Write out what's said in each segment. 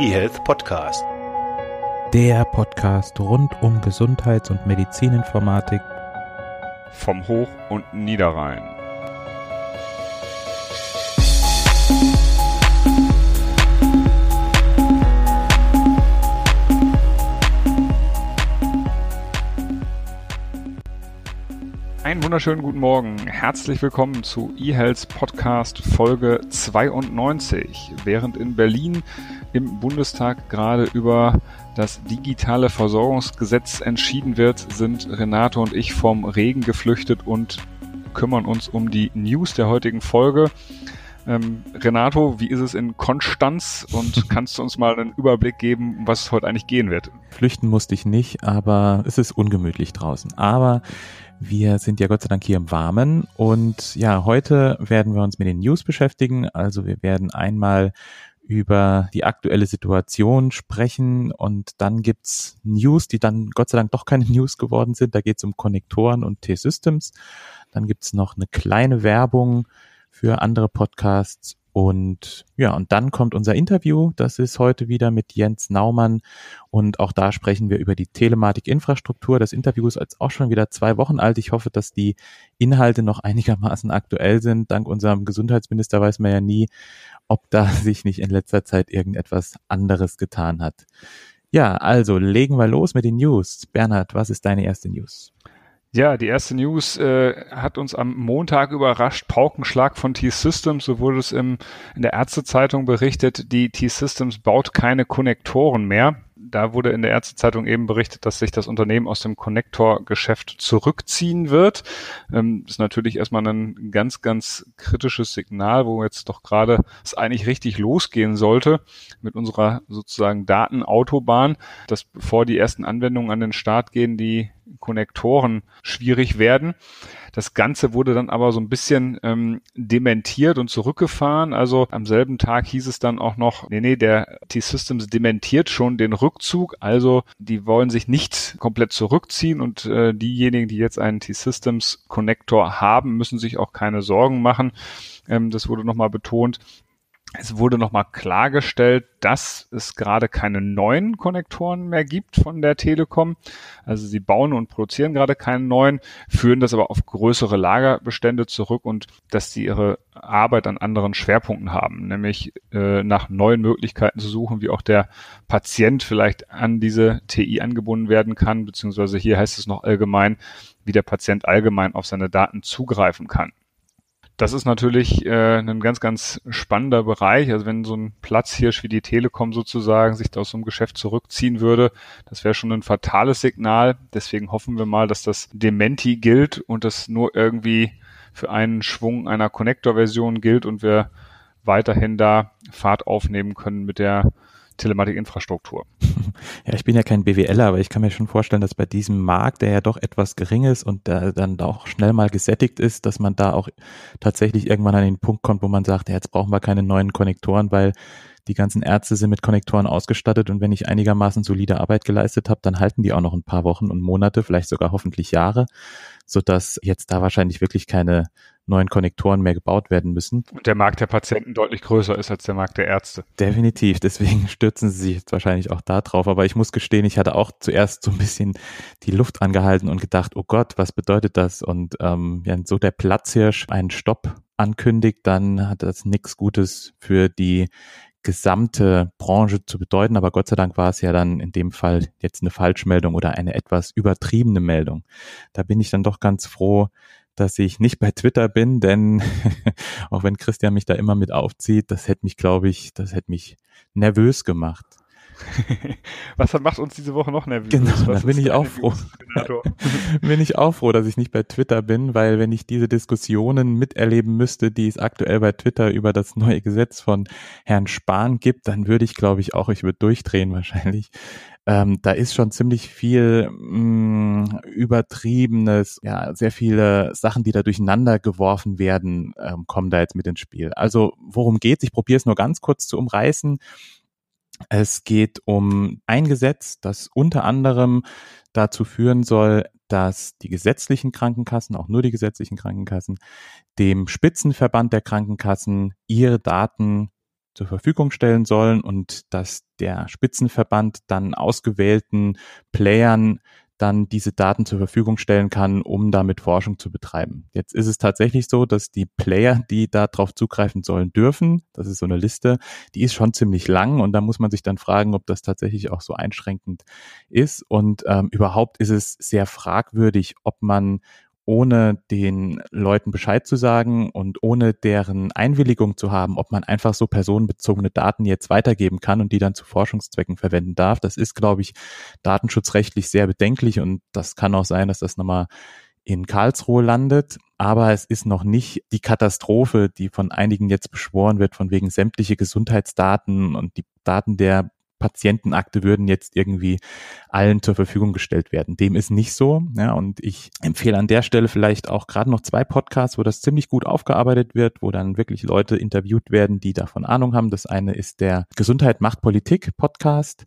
eHealth Podcast. Der Podcast rund um Gesundheits- und Medizininformatik vom Hoch- und Niederrhein. Einen wunderschönen guten Morgen. Herzlich willkommen zu eHealth Podcast Folge 92. Während in Berlin im Bundestag gerade über das digitale Versorgungsgesetz entschieden wird, sind Renato und ich vom Regen geflüchtet und kümmern uns um die News der heutigen Folge. Ähm, Renato, wie ist es in Konstanz und kannst du uns mal einen Überblick geben, um was es heute eigentlich gehen wird? Flüchten musste ich nicht, aber es ist ungemütlich draußen. Aber wir sind ja Gott sei Dank hier im Warmen und ja, heute werden wir uns mit den News beschäftigen. Also wir werden einmal über die aktuelle Situation sprechen und dann gibt's News, die dann Gott sei Dank doch keine News geworden sind. Da geht's um Konnektoren und T-Systems. Dann gibt's noch eine kleine Werbung für andere Podcasts und ja, und dann kommt unser Interview. Das ist heute wieder mit Jens Naumann. Und auch da sprechen wir über die Telematik-Infrastruktur. Das Interview ist jetzt auch schon wieder zwei Wochen alt. Ich hoffe, dass die Inhalte noch einigermaßen aktuell sind. Dank unserem Gesundheitsminister weiß man ja nie, ob da sich nicht in letzter Zeit irgendetwas anderes getan hat. Ja, also legen wir los mit den News. Bernhard, was ist deine erste News? Ja, die erste News äh, hat uns am Montag überrascht. Paukenschlag von T-Systems, so wurde es im, in der Ärztezeitung berichtet. Die T-Systems baut keine Konnektoren mehr da wurde in der Ärztezeitung eben berichtet, dass sich das Unternehmen aus dem Connector-Geschäft zurückziehen wird. Ähm, ist natürlich erstmal ein ganz, ganz kritisches Signal, wo jetzt doch gerade es eigentlich richtig losgehen sollte mit unserer sozusagen Datenautobahn, dass bevor die ersten Anwendungen an den Start gehen, die Konnektoren schwierig werden. Das Ganze wurde dann aber so ein bisschen ähm, dementiert und zurückgefahren. Also am selben Tag hieß es dann auch noch, nee, nee, der T-Systems dementiert schon den Rückzug. Also die wollen sich nicht komplett zurückziehen und äh, diejenigen, die jetzt einen T-Systems Connector haben, müssen sich auch keine Sorgen machen. Ähm, das wurde nochmal betont. Es wurde nochmal klargestellt, dass es gerade keine neuen Konnektoren mehr gibt von der Telekom. Also sie bauen und produzieren gerade keine neuen, führen das aber auf größere Lagerbestände zurück und dass sie ihre Arbeit an anderen Schwerpunkten haben, nämlich äh, nach neuen Möglichkeiten zu suchen, wie auch der Patient vielleicht an diese TI angebunden werden kann, beziehungsweise hier heißt es noch allgemein, wie der Patient allgemein auf seine Daten zugreifen kann das ist natürlich äh, ein ganz, ganz spannender Bereich. Also wenn so ein Platzhirsch wie die Telekom sozusagen sich aus so einem Geschäft zurückziehen würde, das wäre schon ein fatales Signal. Deswegen hoffen wir mal, dass das Dementi gilt und das nur irgendwie für einen Schwung einer Connector-Version gilt und wir weiterhin da Fahrt aufnehmen können mit der Telematikinfrastruktur. Ja, ich bin ja kein BWLer, aber ich kann mir schon vorstellen, dass bei diesem Markt, der ja doch etwas gering ist und der dann auch schnell mal gesättigt ist, dass man da auch tatsächlich irgendwann an den Punkt kommt, wo man sagt, ja, jetzt brauchen wir keine neuen Konnektoren, weil die ganzen Ärzte sind mit Konnektoren ausgestattet und wenn ich einigermaßen solide Arbeit geleistet habe, dann halten die auch noch ein paar Wochen und Monate, vielleicht sogar hoffentlich Jahre, sodass jetzt da wahrscheinlich wirklich keine neuen Konnektoren mehr gebaut werden müssen. Und der Markt der Patienten deutlich größer ist als der Markt der Ärzte. Definitiv, deswegen stürzen sie sich jetzt wahrscheinlich auch da drauf. Aber ich muss gestehen, ich hatte auch zuerst so ein bisschen die Luft angehalten und gedacht, oh Gott, was bedeutet das? Und ähm, ja, so der Platzhirsch einen Stopp ankündigt, dann hat das nichts Gutes für die gesamte Branche zu bedeuten, aber Gott sei Dank war es ja dann in dem Fall jetzt eine Falschmeldung oder eine etwas übertriebene Meldung. Da bin ich dann doch ganz froh, dass ich nicht bei Twitter bin, denn auch wenn Christian mich da immer mit aufzieht, das hätte mich, glaube ich, das hätte mich nervös gemacht. Was macht uns diese Woche noch nervös? Genau, da bin ich auch froh. bin ich auch froh, dass ich nicht bei Twitter bin, weil wenn ich diese Diskussionen miterleben müsste, die es aktuell bei Twitter über das neue Gesetz von Herrn Spahn gibt, dann würde ich, glaube ich, auch, ich würde durchdrehen wahrscheinlich. Ähm, da ist schon ziemlich viel mh, mm, übertriebenes, ja, sehr viele Sachen, die da durcheinander geworfen werden, ähm, kommen da jetzt mit ins Spiel. Also worum geht's? Ich probiere es nur ganz kurz zu umreißen. Es geht um ein Gesetz, das unter anderem dazu führen soll, dass die gesetzlichen Krankenkassen, auch nur die gesetzlichen Krankenkassen, dem Spitzenverband der Krankenkassen ihre Daten zur Verfügung stellen sollen und dass der Spitzenverband dann ausgewählten Playern dann diese Daten zur Verfügung stellen kann, um damit Forschung zu betreiben. Jetzt ist es tatsächlich so, dass die Player, die darauf zugreifen sollen, dürfen, das ist so eine Liste, die ist schon ziemlich lang und da muss man sich dann fragen, ob das tatsächlich auch so einschränkend ist. Und ähm, überhaupt ist es sehr fragwürdig, ob man ohne den Leuten Bescheid zu sagen und ohne deren Einwilligung zu haben, ob man einfach so personenbezogene Daten jetzt weitergeben kann und die dann zu Forschungszwecken verwenden darf. Das ist, glaube ich, datenschutzrechtlich sehr bedenklich und das kann auch sein, dass das nochmal in Karlsruhe landet. Aber es ist noch nicht die Katastrophe, die von einigen jetzt beschworen wird, von wegen sämtliche Gesundheitsdaten und die Daten der Patientenakte würden jetzt irgendwie allen zur Verfügung gestellt werden. Dem ist nicht so. Ja, und ich empfehle an der Stelle vielleicht auch gerade noch zwei Podcasts, wo das ziemlich gut aufgearbeitet wird, wo dann wirklich Leute interviewt werden, die davon Ahnung haben. Das eine ist der Gesundheit macht Politik Podcast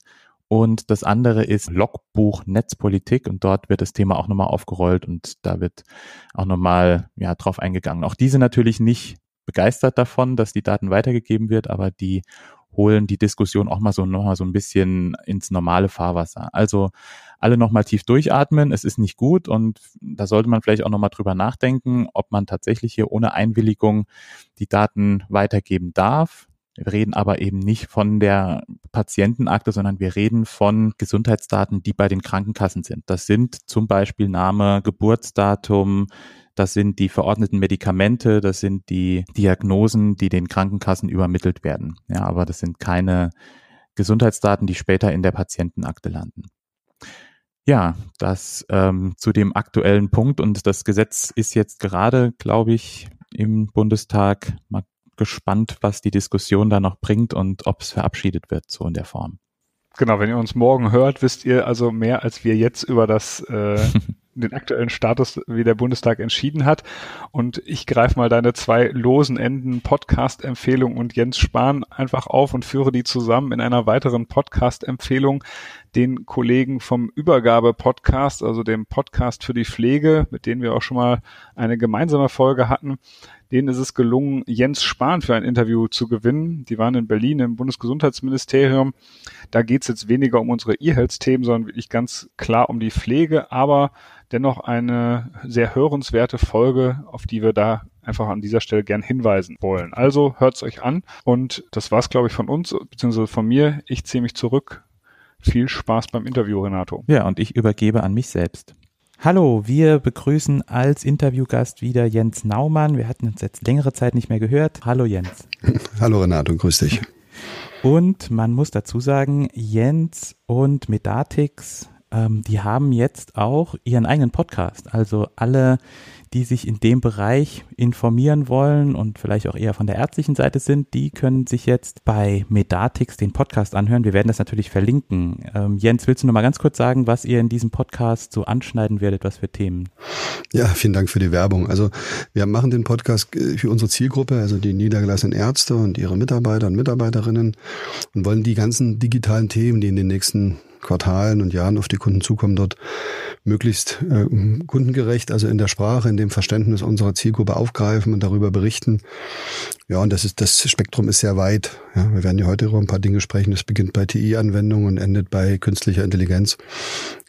und das andere ist Logbuch Netzpolitik und dort wird das Thema auch nochmal aufgerollt und da wird auch nochmal ja, drauf eingegangen. Auch diese natürlich nicht begeistert davon, dass die Daten weitergegeben wird, aber die holen die Diskussion auch mal so noch mal so ein bisschen ins normale Fahrwasser. Also alle noch mal tief durchatmen. Es ist nicht gut und da sollte man vielleicht auch noch mal drüber nachdenken, ob man tatsächlich hier ohne Einwilligung die Daten weitergeben darf. Wir reden aber eben nicht von der Patientenakte, sondern wir reden von Gesundheitsdaten, die bei den Krankenkassen sind. Das sind zum Beispiel Name, Geburtsdatum, das sind die verordneten Medikamente, das sind die Diagnosen, die den Krankenkassen übermittelt werden. Ja, aber das sind keine Gesundheitsdaten, die später in der Patientenakte landen. Ja, das ähm, zu dem aktuellen Punkt und das Gesetz ist jetzt gerade, glaube ich, im Bundestag. Mal gespannt, was die Diskussion da noch bringt und ob es verabschiedet wird, so in der Form. Genau, wenn ihr uns morgen hört, wisst ihr also mehr als wir jetzt über das äh, den aktuellen Status, wie der Bundestag entschieden hat. Und ich greife mal deine zwei losen Enden Podcast-Empfehlung und Jens Spahn einfach auf und führe die zusammen in einer weiteren Podcast-Empfehlung den Kollegen vom Übergabe-Podcast, also dem Podcast für die Pflege, mit denen wir auch schon mal eine gemeinsame Folge hatten denen ist es gelungen, Jens Spahn für ein Interview zu gewinnen. Die waren in Berlin im Bundesgesundheitsministerium. Da geht es jetzt weniger um unsere E-Health-Themen, sondern wirklich ganz klar um die Pflege, aber dennoch eine sehr hörenswerte Folge, auf die wir da einfach an dieser Stelle gern hinweisen wollen. Also hört's euch an und das war's, glaube ich, von uns, beziehungsweise von mir. Ich ziehe mich zurück. Viel Spaß beim Interview, Renato. Ja, und ich übergebe an mich selbst. Hallo, wir begrüßen als Interviewgast wieder Jens Naumann. Wir hatten uns jetzt längere Zeit nicht mehr gehört. Hallo Jens. Hallo Renato, grüß dich. Und man muss dazu sagen, Jens und Medatix, ähm, die haben jetzt auch ihren eigenen Podcast. Also alle die sich in dem Bereich informieren wollen und vielleicht auch eher von der ärztlichen Seite sind, die können sich jetzt bei Medatix den Podcast anhören. Wir werden das natürlich verlinken. Ähm, Jens, willst du noch mal ganz kurz sagen, was ihr in diesem Podcast so anschneiden werdet, was für Themen? Ja, vielen Dank für die Werbung. Also wir machen den Podcast äh, für unsere Zielgruppe, also die niedergelassenen Ärzte und ihre Mitarbeiter und Mitarbeiterinnen und wollen die ganzen digitalen Themen, die in den nächsten Quartalen und Jahren auf die Kunden zukommen, dort möglichst äh, kundengerecht, also in der Sprache, in dem Verständnis unserer Zielgruppe aufgreifen und darüber berichten. Ja, und das ist das Spektrum ist sehr weit. Ja, wir werden ja heute über ein paar Dinge sprechen. Das beginnt bei TI-Anwendungen und endet bei künstlicher Intelligenz.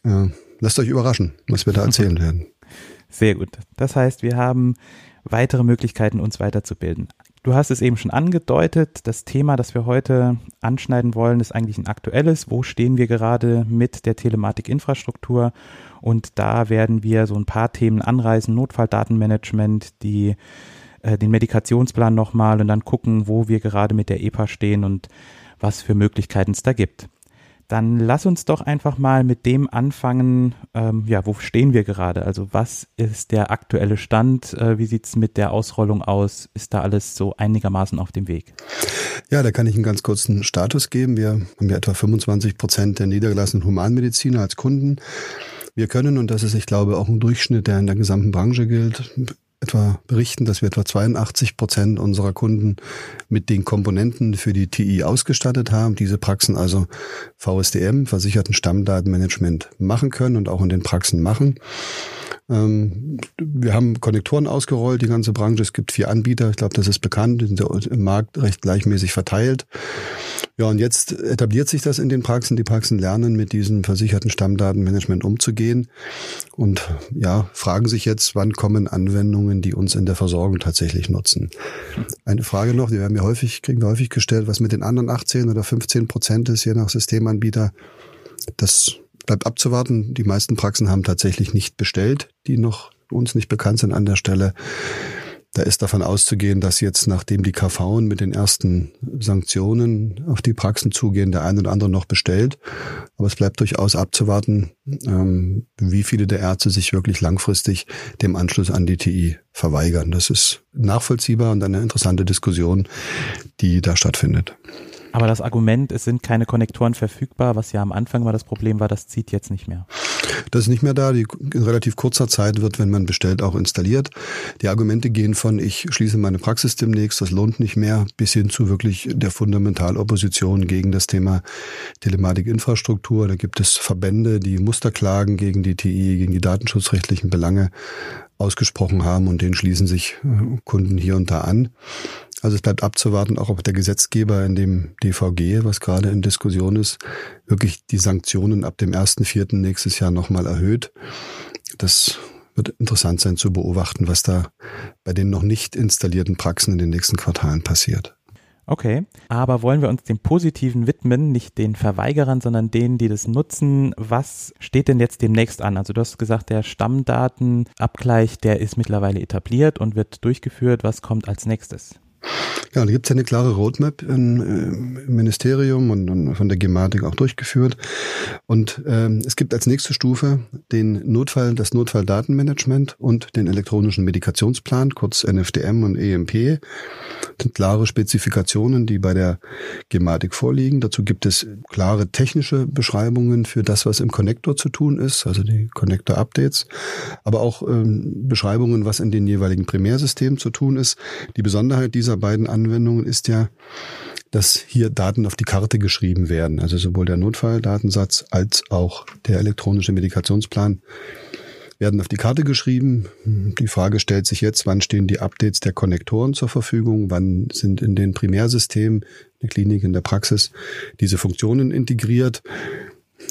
Äh, lasst euch überraschen, was wir da erzählen werden. Sehr gut. Das heißt, wir haben weitere Möglichkeiten, uns weiterzubilden. Du hast es eben schon angedeutet, das Thema, das wir heute anschneiden wollen, ist eigentlich ein aktuelles. Wo stehen wir gerade mit der Telematikinfrastruktur? Und da werden wir so ein paar Themen anreißen, Notfalldatenmanagement, die, äh, den Medikationsplan nochmal und dann gucken, wo wir gerade mit der EPA stehen und was für Möglichkeiten es da gibt. Dann lass uns doch einfach mal mit dem anfangen, ähm, ja, wo stehen wir gerade? Also was ist der aktuelle Stand? Äh, wie sieht's mit der Ausrollung aus? Ist da alles so einigermaßen auf dem Weg? Ja, da kann ich einen ganz kurzen Status geben. Wir haben ja etwa 25 Prozent der niedergelassenen Humanmediziner als Kunden. Wir können, und das ist, ich glaube, auch ein Durchschnitt, der in der gesamten Branche gilt, etwa berichten, dass wir etwa 82 Prozent unserer Kunden mit den Komponenten für die TI ausgestattet haben, diese Praxen also VSDM, versicherten Stammdatenmanagement, machen können und auch in den Praxen machen. Ähm, wir haben Konnektoren ausgerollt, die ganze Branche. Es gibt vier Anbieter. Ich glaube, das ist bekannt. Die sind im Markt recht gleichmäßig verteilt. Ja, und jetzt etabliert sich das in den Praxen. Die Praxen lernen, mit diesem versicherten Stammdatenmanagement umzugehen und ja, fragen sich jetzt, wann kommen Anwendungen, die uns in der Versorgung tatsächlich nutzen. Eine Frage noch, die werden wir häufig, kriegen wir häufig gestellt, was mit den anderen 18 oder 15 Prozent ist, je nach Systemanbieter. Das bleibt abzuwarten. Die meisten Praxen haben tatsächlich nicht bestellt, die noch uns nicht bekannt sind an der Stelle. Da ist davon auszugehen, dass jetzt, nachdem die KV mit den ersten Sanktionen auf die Praxen zugehen, der eine oder andere noch bestellt. Aber es bleibt durchaus abzuwarten, ähm, wie viele der Ärzte sich wirklich langfristig dem Anschluss an die TI verweigern. Das ist nachvollziehbar und eine interessante Diskussion, die da stattfindet. Aber das Argument, es sind keine Konnektoren verfügbar, was ja am Anfang mal das Problem war, das zieht jetzt nicht mehr. Das ist nicht mehr da. Die in relativ kurzer Zeit wird, wenn man bestellt, auch installiert. Die Argumente gehen von, ich schließe meine Praxis demnächst, das lohnt nicht mehr, bis hin zu wirklich der Fundamentalopposition gegen das Thema Telematikinfrastruktur. Da gibt es Verbände, die Musterklagen gegen die TI, gegen die datenschutzrechtlichen Belange ausgesprochen haben und denen schließen sich äh, Kunden hier und da an. Also es bleibt abzuwarten, auch ob der Gesetzgeber in dem DVG, was gerade in Diskussion ist, wirklich die Sanktionen ab dem 1.4. nächstes Jahr nochmal erhöht. Das wird interessant sein zu beobachten, was da bei den noch nicht installierten Praxen in den nächsten Quartalen passiert. Okay, aber wollen wir uns dem Positiven widmen, nicht den Verweigerern, sondern denen, die das nutzen. Was steht denn jetzt demnächst an? Also du hast gesagt, der Stammdatenabgleich, der ist mittlerweile etabliert und wird durchgeführt. Was kommt als nächstes? Ja, da gibt es ja eine klare Roadmap in, äh, im Ministerium und, und, von der Gematik auch durchgeführt. Und ähm, es gibt als nächste Stufe den Notfall, das Notfalldatenmanagement und den elektronischen Medikationsplan, kurz NFDM und EMP. Das sind klare Spezifikationen, die bei der Gematik vorliegen. Dazu gibt es klare technische Beschreibungen für das, was im Connector zu tun ist, also die Connector-Updates, aber auch ähm, Beschreibungen, was in den jeweiligen Primärsystemen zu tun ist. Die Besonderheit dieser beiden Anwendungen ist ja, dass hier Daten auf die Karte geschrieben werden. Also sowohl der Notfalldatensatz als auch der elektronische Medikationsplan werden auf die Karte geschrieben. Die Frage stellt sich jetzt, wann stehen die Updates der Konnektoren zur Verfügung? Wann sind in den Primärsystemen, der Klinik, in der Praxis diese Funktionen integriert?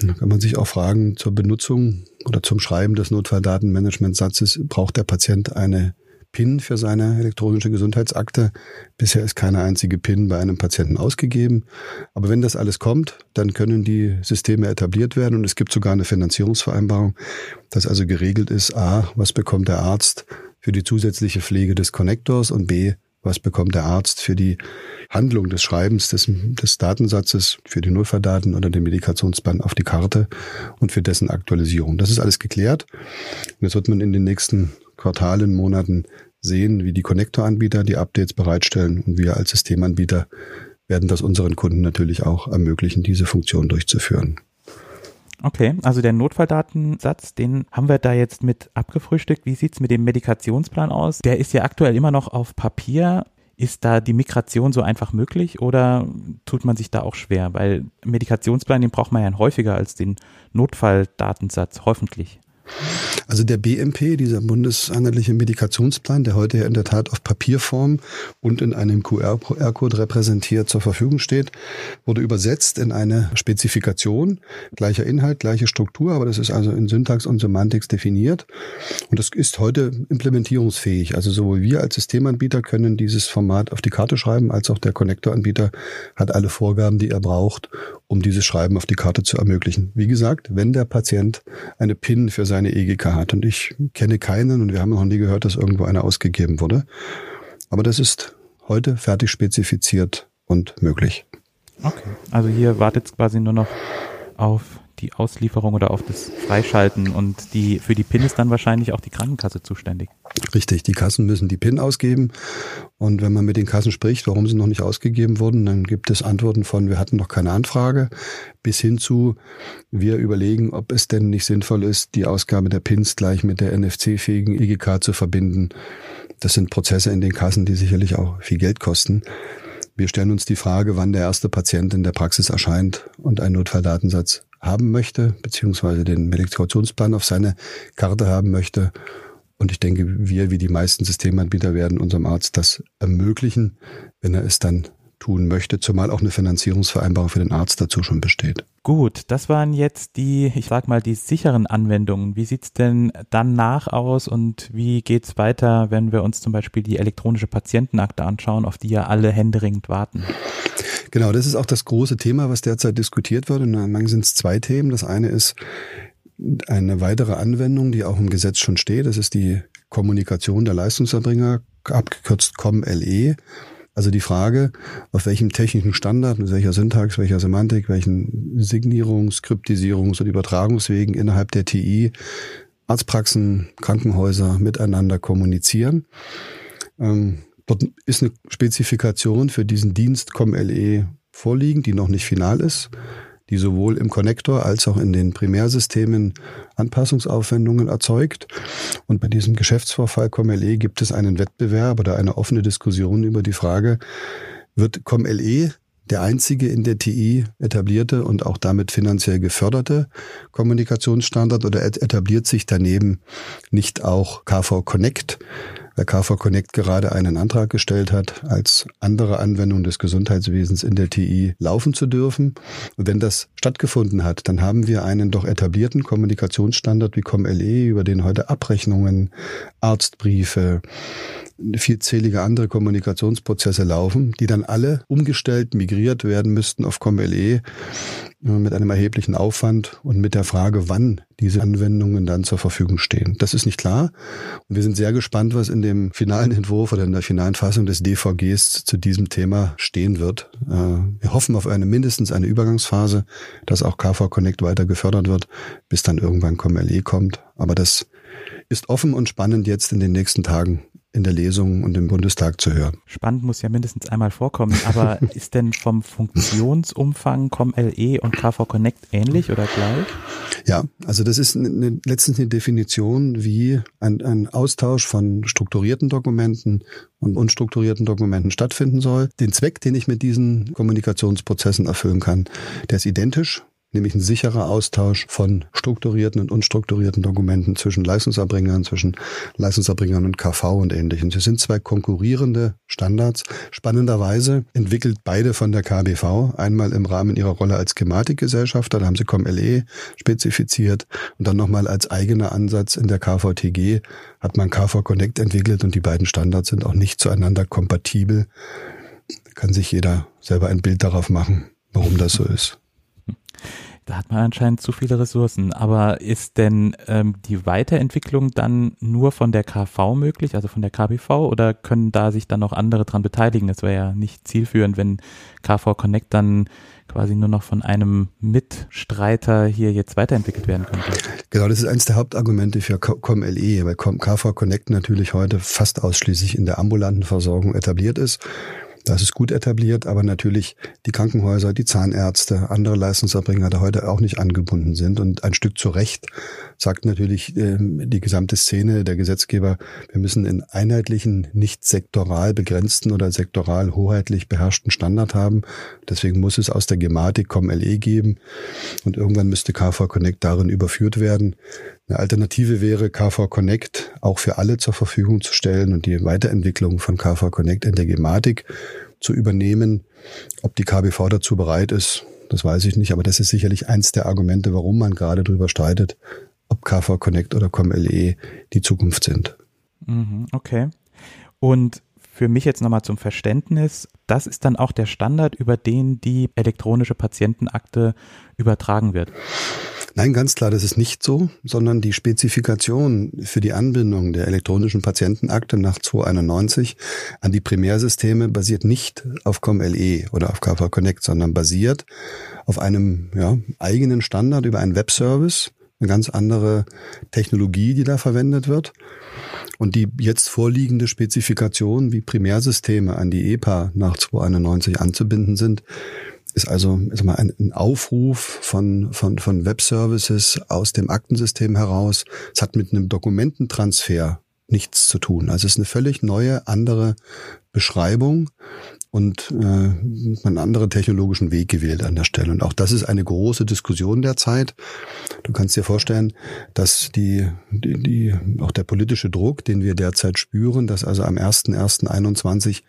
Da kann man sich auch fragen, zur Benutzung oder zum Schreiben des Notfalldatenmanagementsatzes braucht der Patient eine PIN für seine elektronische Gesundheitsakte. Bisher ist keine einzige PIN bei einem Patienten ausgegeben. Aber wenn das alles kommt, dann können die Systeme etabliert werden und es gibt sogar eine Finanzierungsvereinbarung, dass also geregelt ist, a, was bekommt der Arzt für die zusätzliche Pflege des Konnektors und b, was bekommt der Arzt für die Handlung des Schreibens des, des Datensatzes, für die Notfalldaten oder den Medikationsplan auf die Karte und für dessen Aktualisierung. Das ist alles geklärt. Jetzt wird man in den nächsten Quartalen, Monaten sehen, wie die Connector-Anbieter die Updates bereitstellen und wir als Systemanbieter werden das unseren Kunden natürlich auch ermöglichen, diese Funktion durchzuführen. Okay, also der Notfalldatensatz, den haben wir da jetzt mit abgefrühstückt. Wie sieht's mit dem Medikationsplan aus? Der ist ja aktuell immer noch auf Papier. Ist da die Migration so einfach möglich oder tut man sich da auch schwer? Weil Medikationsplan, den braucht man ja häufiger als den Notfalldatensatz, hoffentlich. Also der BMP, dieser bundeseinheitliche Medikationsplan, der heute ja in der Tat auf Papierform und in einem QR-Code repräsentiert zur Verfügung steht, wurde übersetzt in eine Spezifikation, gleicher Inhalt, gleiche Struktur, aber das ist also in Syntax und Semantics definiert und das ist heute implementierungsfähig. Also sowohl wir als Systemanbieter können dieses Format auf die Karte schreiben, als auch der Connector-Anbieter hat alle Vorgaben, die er braucht, um dieses Schreiben auf die Karte zu ermöglichen. Wie gesagt, wenn der Patient eine PIN für seine EGK hat und ich kenne keinen und wir haben noch nie gehört, dass irgendwo eine ausgegeben wurde. Aber das ist heute fertig spezifiziert und möglich. Okay, also hier wartet es quasi nur noch auf die Auslieferung oder auf das Freischalten und die für die PIN ist dann wahrscheinlich auch die Krankenkasse zuständig. Richtig, die Kassen müssen die PIN ausgeben und wenn man mit den Kassen spricht, warum sie noch nicht ausgegeben wurden, dann gibt es Antworten von, wir hatten noch keine Anfrage, bis hin zu, wir überlegen, ob es denn nicht sinnvoll ist, die Ausgabe der PINs gleich mit der NFC-fähigen IGK zu verbinden. Das sind Prozesse in den Kassen, die sicherlich auch viel Geld kosten. Wir stellen uns die Frage, wann der erste Patient in der Praxis erscheint und einen Notfalldatensatz haben möchte, beziehungsweise den Medikationsplan auf seine Karte haben möchte. Und ich denke, wir, wie die meisten Systemanbieter, werden unserem Arzt das ermöglichen, wenn er es dann tun möchte, zumal auch eine Finanzierungsvereinbarung für den Arzt dazu schon besteht. Gut, das waren jetzt die, ich sag mal, die sicheren Anwendungen. Wie sieht's denn danach aus und wie geht's weiter, wenn wir uns zum Beispiel die elektronische Patientenakte anschauen, auf die ja alle händeringend warten? Genau, das ist auch das große Thema, was derzeit diskutiert wird. Und dann sind es zwei Themen. Das eine ist eine weitere Anwendung, die auch im Gesetz schon steht. Das ist die Kommunikation der Leistungserbringer, abgekürzt COM-LE. Also die Frage, auf welchem technischen Standard, mit welcher Syntax, welcher Semantik, welchen Signierungs-, Kryptisierungs- und Übertragungswegen innerhalb der TI Arztpraxen, Krankenhäuser miteinander kommunizieren. Ähm, dort ist eine Spezifikation für diesen Dienst COM-LE vorliegend, die noch nicht final ist die sowohl im Konnektor als auch in den Primärsystemen Anpassungsaufwendungen erzeugt. Und bei diesem Geschäftsvorfall ComLE gibt es einen Wettbewerb oder eine offene Diskussion über die Frage, wird ComLE der einzige in der TI etablierte und auch damit finanziell geförderte Kommunikationsstandard oder etabliert sich daneben nicht auch KV Connect, weil KV Connect gerade einen Antrag gestellt hat, als andere Anwendung des Gesundheitswesens in der TI laufen zu dürfen. Und wenn das stattgefunden hat, dann haben wir einen doch etablierten Kommunikationsstandard wie ComLE, über den heute Abrechnungen, Arztbriefe, vielzählige andere Kommunikationsprozesse laufen, die dann alle umgestellt, migriert werden müssten auf ComLE mit einem erheblichen Aufwand und mit der Frage, wann diese Anwendungen dann zur Verfügung stehen. Das ist nicht klar. Und wir sind sehr gespannt, was in dem finalen Entwurf oder in der finalen Fassung des DVGs zu diesem Thema stehen wird. Äh, wir hoffen auf eine mindestens eine Übergangsphase, dass auch KV Connect weiter gefördert wird, bis dann irgendwann ComLE kommt. Aber das ist offen und spannend jetzt in den nächsten Tagen in der Lesung und im Bundestag zu hören. Spannend muss ja mindestens einmal vorkommen, aber ist denn vom Funktionsumfang ComLE und KV Connect ähnlich oder gleich? Ja, also das ist eine, letztens eine Definition, wie ein, ein Austausch von strukturierten Dokumenten und unstrukturierten Dokumenten stattfinden soll. Den Zweck, den ich mit diesen Kommunikationsprozessen erfüllen kann, der ist identisch nämlich ein sicherer Austausch von strukturierten und unstrukturierten Dokumenten zwischen Leistungserbringern, zwischen Leistungserbringern und KV und ähnlichem. Sie sind zwei konkurrierende Standards. Spannenderweise entwickelt beide von der KBV, einmal im Rahmen ihrer Rolle als Gematikgesellschafter, da haben sie COM-LE spezifiziert und dann nochmal als eigener Ansatz in der KVTG hat man KV Connect entwickelt und die beiden Standards sind auch nicht zueinander kompatibel. Kann sich jeder selber ein Bild darauf machen, warum das so ist. Da hat man anscheinend zu viele Ressourcen. Aber ist denn ähm, die Weiterentwicklung dann nur von der KV möglich, also von der KBV, oder können da sich dann noch andere dran beteiligen? Das wäre ja nicht zielführend, wenn KV Connect dann quasi nur noch von einem Mitstreiter hier jetzt weiterentwickelt werden könnte. Genau, das ist eines der Hauptargumente für ComLE, weil KV Connect natürlich heute fast ausschließlich in der ambulanten Versorgung etabliert ist. Das ist gut etabliert, aber natürlich die Krankenhäuser, die Zahnärzte, andere Leistungserbringer da heute auch nicht angebunden sind. Und ein Stück zu Recht sagt natürlich äh, die gesamte Szene, der Gesetzgeber, wir müssen einen einheitlichen, nicht sektoral begrenzten oder sektoral hoheitlich beherrschten Standard haben. Deswegen muss es aus der Gematik COM-LE geben und irgendwann müsste KV Connect darin überführt werden. Eine Alternative wäre, KV Connect auch für alle zur Verfügung zu stellen und die Weiterentwicklung von KV Connect in der Gematik zu übernehmen. Ob die KBV dazu bereit ist, das weiß ich nicht, aber das ist sicherlich eins der Argumente, warum man gerade darüber streitet, ob KV Connect oder ComLE die Zukunft sind. Mhm, okay. Und für mich jetzt nochmal zum Verständnis, das ist dann auch der Standard, über den die elektronische Patientenakte übertragen wird. Nein, ganz klar, das ist nicht so, sondern die Spezifikation für die Anbindung der elektronischen Patientenakte nach 291 an die Primärsysteme basiert nicht auf COMLE oder auf KV Connect, sondern basiert auf einem ja, eigenen Standard über einen Webservice, eine ganz andere Technologie, die da verwendet wird. Und die jetzt vorliegende Spezifikation, wie Primärsysteme an die EPA nach 291 anzubinden sind, ist also ist mal ein, Aufruf von, von, von Webservices aus dem Aktensystem heraus. Es hat mit einem Dokumententransfer nichts zu tun. Also es ist eine völlig neue, andere Beschreibung und äh, einen anderen technologischen Weg gewählt an der Stelle. Und auch das ist eine große Diskussion derzeit. Du kannst dir vorstellen, dass die, die, die auch der politische Druck, den wir derzeit spüren, dass also am 1.1.21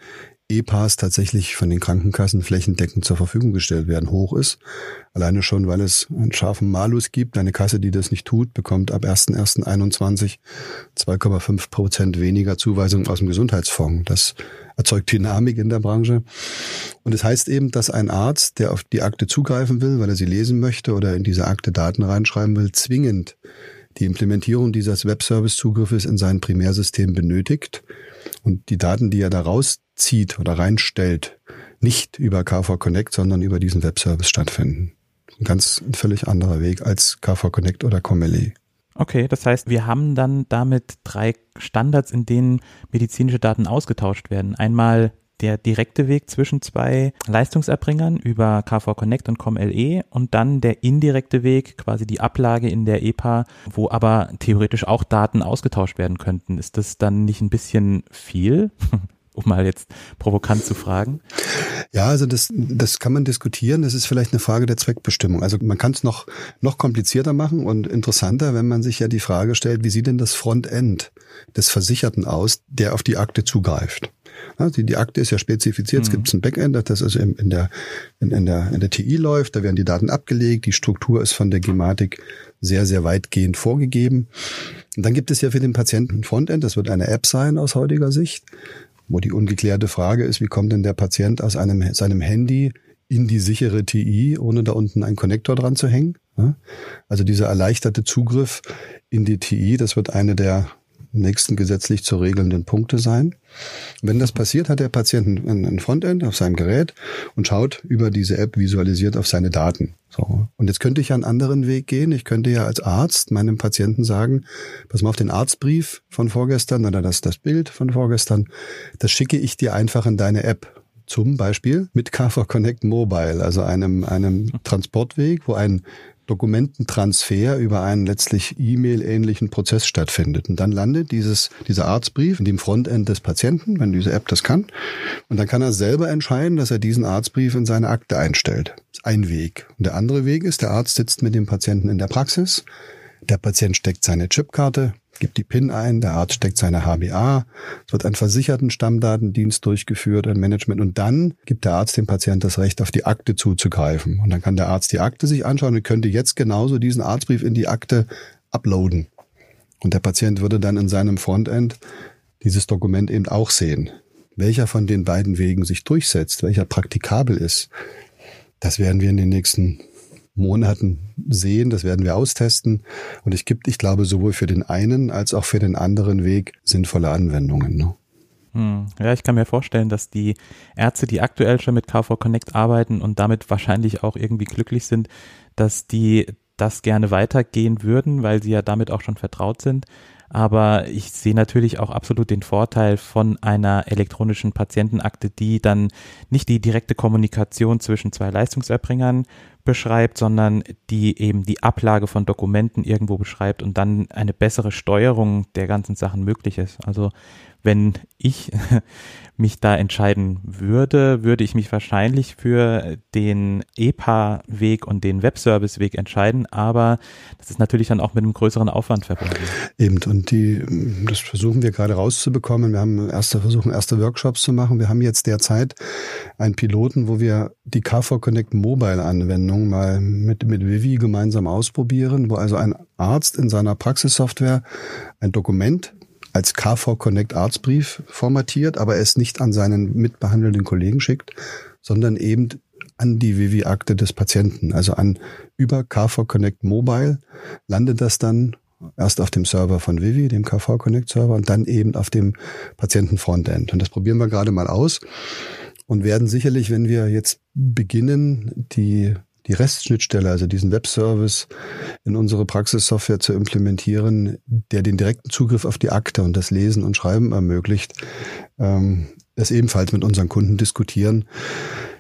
E-Pass tatsächlich von den Krankenkassen flächendeckend zur Verfügung gestellt werden, hoch ist. Alleine schon, weil es einen scharfen Malus gibt. Eine Kasse, die das nicht tut, bekommt ab 1.1.21 2,5 Prozent weniger Zuweisungen aus dem Gesundheitsfonds. Das erzeugt Dynamik in der Branche. Und es das heißt eben, dass ein Arzt, der auf die Akte zugreifen will, weil er sie lesen möchte oder in diese Akte Daten reinschreiben will, zwingend die Implementierung dieses Webservice-Zugriffes in sein Primärsystem benötigt und die Daten, die er da rauszieht oder reinstellt, nicht über KV Connect, sondern über diesen Webservice stattfinden. Ein ganz ein völlig anderer Weg als KV Connect oder Comele. Okay, das heißt, wir haben dann damit drei Standards, in denen medizinische Daten ausgetauscht werden. Einmal der direkte Weg zwischen zwei Leistungserbringern über KV Connect und ComLE und dann der indirekte Weg, quasi die Ablage in der EPA, wo aber theoretisch auch Daten ausgetauscht werden könnten. Ist das dann nicht ein bisschen viel? um mal jetzt provokant zu fragen? Ja, also das, das kann man diskutieren. Das ist vielleicht eine Frage der Zweckbestimmung. Also man kann es noch, noch komplizierter machen und interessanter, wenn man sich ja die Frage stellt, wie sieht denn das Frontend des Versicherten aus, der auf die Akte zugreift? Die, die Akte ist ja spezifiziert. Mhm. Es gibt ein Backend, das also in, in, der, in, in, der, in der TI läuft. Da werden die Daten abgelegt. Die Struktur ist von der Gematik sehr, sehr weitgehend vorgegeben. Und dann gibt es ja für den Patienten ein Frontend. Das wird eine App sein aus heutiger Sicht, wo die ungeklärte Frage ist, wie kommt denn der Patient aus einem, seinem Handy in die sichere TI, ohne da unten einen Konnektor dran zu hängen. Also dieser erleichterte Zugriff in die TI, das wird eine der nächsten gesetzlich zu regelnden Punkte sein. Wenn das passiert, hat der Patient ein Frontend auf seinem Gerät und schaut über diese App visualisiert auf seine Daten. So. Und jetzt könnte ich einen anderen Weg gehen. Ich könnte ja als Arzt meinem Patienten sagen, pass mal auf den Arztbrief von vorgestern oder das, das Bild von vorgestern, das schicke ich dir einfach in deine App. Zum Beispiel mit KV Connect Mobile, also einem, einem Transportweg, wo ein Dokumententransfer über einen letztlich E-Mail-ähnlichen Prozess stattfindet. Und dann landet dieses, dieser Arztbrief in dem Frontend des Patienten, wenn diese App das kann. Und dann kann er selber entscheiden, dass er diesen Arztbrief in seine Akte einstellt. Das ist ein Weg. Und der andere Weg ist, der Arzt sitzt mit dem Patienten in der Praxis. Der Patient steckt seine Chipkarte gibt die PIN ein, der Arzt steckt seine HBA, es wird ein versicherten Stammdatendienst durchgeführt, ein Management und dann gibt der Arzt dem Patienten das Recht, auf die Akte zuzugreifen. Und dann kann der Arzt die Akte sich anschauen und könnte jetzt genauso diesen Arztbrief in die Akte uploaden. Und der Patient würde dann in seinem Frontend dieses Dokument eben auch sehen. Welcher von den beiden Wegen sich durchsetzt, welcher praktikabel ist, das werden wir in den nächsten Monaten sehen. Das werden wir austesten. Und es gibt, ich glaube, sowohl für den einen als auch für den anderen Weg sinnvolle Anwendungen. Ne? Hm. Ja, ich kann mir vorstellen, dass die Ärzte, die aktuell schon mit KV Connect arbeiten und damit wahrscheinlich auch irgendwie glücklich sind, dass die das gerne weitergehen würden, weil sie ja damit auch schon vertraut sind. Aber ich sehe natürlich auch absolut den Vorteil von einer elektronischen Patientenakte, die dann nicht die direkte Kommunikation zwischen zwei Leistungserbringern beschreibt, sondern die eben die Ablage von Dokumenten irgendwo beschreibt und dann eine bessere Steuerung der ganzen Sachen möglich ist. Also wenn ich mich da entscheiden würde, würde ich mich wahrscheinlich für den EPA-Weg und den Webservice-Weg entscheiden, aber das ist natürlich dann auch mit einem größeren Aufwand verbunden. Eben, und die, das versuchen wir gerade rauszubekommen. Wir haben erste versuchen, erste Workshops zu machen. Wir haben jetzt derzeit einen Piloten, wo wir die KV Connect Mobile-Anwendung mal mit, mit Vivi gemeinsam ausprobieren, wo also ein Arzt in seiner Praxissoftware ein Dokument als KV Connect Arztbrief formatiert, aber es nicht an seinen mitbehandelnden Kollegen schickt, sondern eben an die Vivi-Akte des Patienten, also an über KV Connect Mobile landet das dann erst auf dem Server von Vivi, dem KV Connect Server und dann eben auf dem Patienten Frontend. Und das probieren wir gerade mal aus und werden sicherlich, wenn wir jetzt beginnen, die die Restschnittstelle, also diesen Webservice in unsere Praxissoftware zu implementieren, der den direkten Zugriff auf die Akte und das Lesen und Schreiben ermöglicht, ähm, das ebenfalls mit unseren Kunden diskutieren.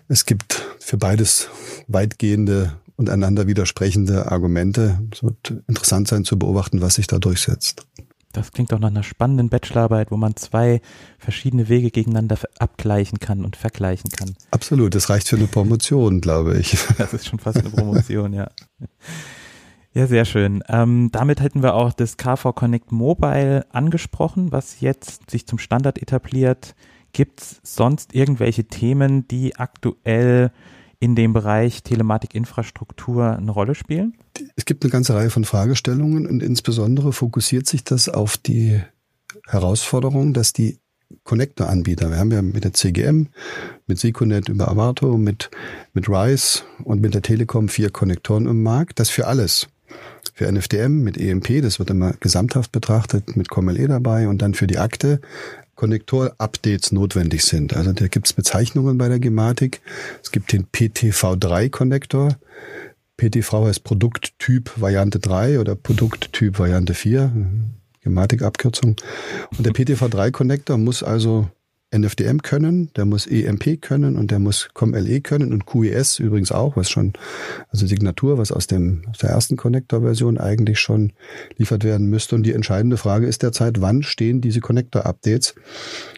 Es gibt für beides weitgehende und einander widersprechende Argumente. Es wird interessant sein zu beobachten, was sich da durchsetzt. Das klingt doch nach einer spannenden Bachelorarbeit, wo man zwei verschiedene Wege gegeneinander abgleichen kann und vergleichen kann. Absolut, das reicht für eine Promotion, glaube ich. Das ist schon fast eine Promotion, ja. Ja, sehr schön. Ähm, damit hätten wir auch das KV Connect Mobile angesprochen, was jetzt sich zum Standard etabliert. Gibt es sonst irgendwelche Themen, die aktuell in dem Bereich Telematikinfrastruktur eine Rolle spielen? Es gibt eine ganze Reihe von Fragestellungen und insbesondere fokussiert sich das auf die Herausforderung, dass die Connector-Anbieter, wir haben ja mit der CGM, mit Seconet über Avato, mit, mit RISE und mit der Telekom vier Konnektoren im Markt, das für alles. Für NFDM mit EMP, das wird immer gesamthaft betrachtet, mit COMLE dabei und dann für die Akte Konnektor-Updates notwendig sind. Also da gibt es Bezeichnungen bei der Gematik. Es gibt den PTV3-Konnektor. PTV heißt Produkttyp Variante 3 oder Produkttyp Variante 4. Gematik-Abkürzung. Und der PTV3-Konnektor muss also NFDM können, der muss EMP können und der muss COM-LE können und QES übrigens auch, was schon, also Signatur, was aus, dem, aus der ersten Connector-Version eigentlich schon liefert werden müsste. Und die entscheidende Frage ist derzeit, wann stehen diese Connector-Updates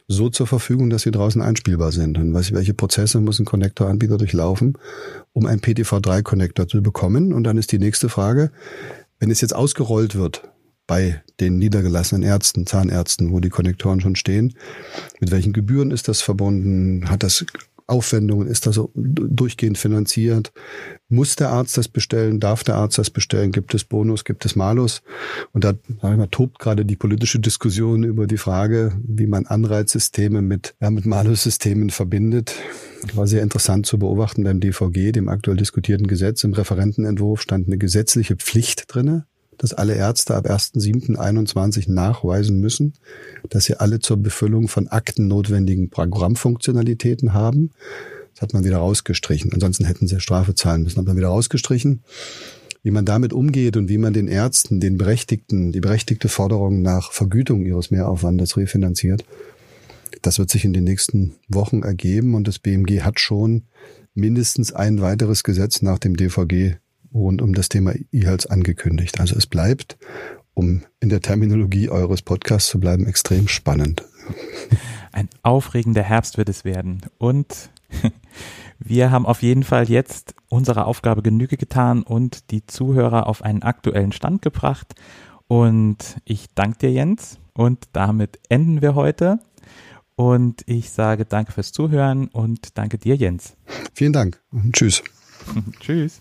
so zur Verfügung, dass sie draußen einspielbar sind? Und was, welche Prozesse muss ein Connector-Anbieter durchlaufen, um einen PTV3-Connector zu bekommen? Und dann ist die nächste Frage, wenn es jetzt ausgerollt wird, bei den niedergelassenen Ärzten, Zahnärzten, wo die Konnektoren schon stehen. Mit welchen Gebühren ist das verbunden? Hat das Aufwendungen? Ist das durchgehend finanziert? Muss der Arzt das bestellen? Darf der Arzt das bestellen? Gibt es Bonus? Gibt es Malus? Und da sag ich mal, tobt gerade die politische Diskussion über die Frage, wie man Anreizsysteme mit, ja, mit Malus-Systemen verbindet. War sehr interessant zu beobachten beim DVG, dem aktuell diskutierten Gesetz. Im Referentenentwurf stand eine gesetzliche Pflicht drinne, dass alle Ärzte ab 1.7.21 nachweisen müssen, dass sie alle zur Befüllung von Akten notwendigen Programmfunktionalitäten haben. Das hat man wieder rausgestrichen. Ansonsten hätten sie Strafe zahlen müssen. Hat man wieder rausgestrichen. Wie man damit umgeht und wie man den Ärzten, den Berechtigten, die berechtigte Forderung nach Vergütung ihres Mehraufwandes refinanziert, das wird sich in den nächsten Wochen ergeben und das BMG hat schon mindestens ein weiteres Gesetz nach dem DVG rund um das Thema E-Health angekündigt. Also es bleibt, um in der Terminologie eures Podcasts zu bleiben, extrem spannend. Ein aufregender Herbst wird es werden. Und wir haben auf jeden Fall jetzt unserer Aufgabe Genüge getan und die Zuhörer auf einen aktuellen Stand gebracht. Und ich danke dir, Jens. Und damit enden wir heute. Und ich sage danke fürs Zuhören und danke dir, Jens. Vielen Dank. Tschüss. Tschüss.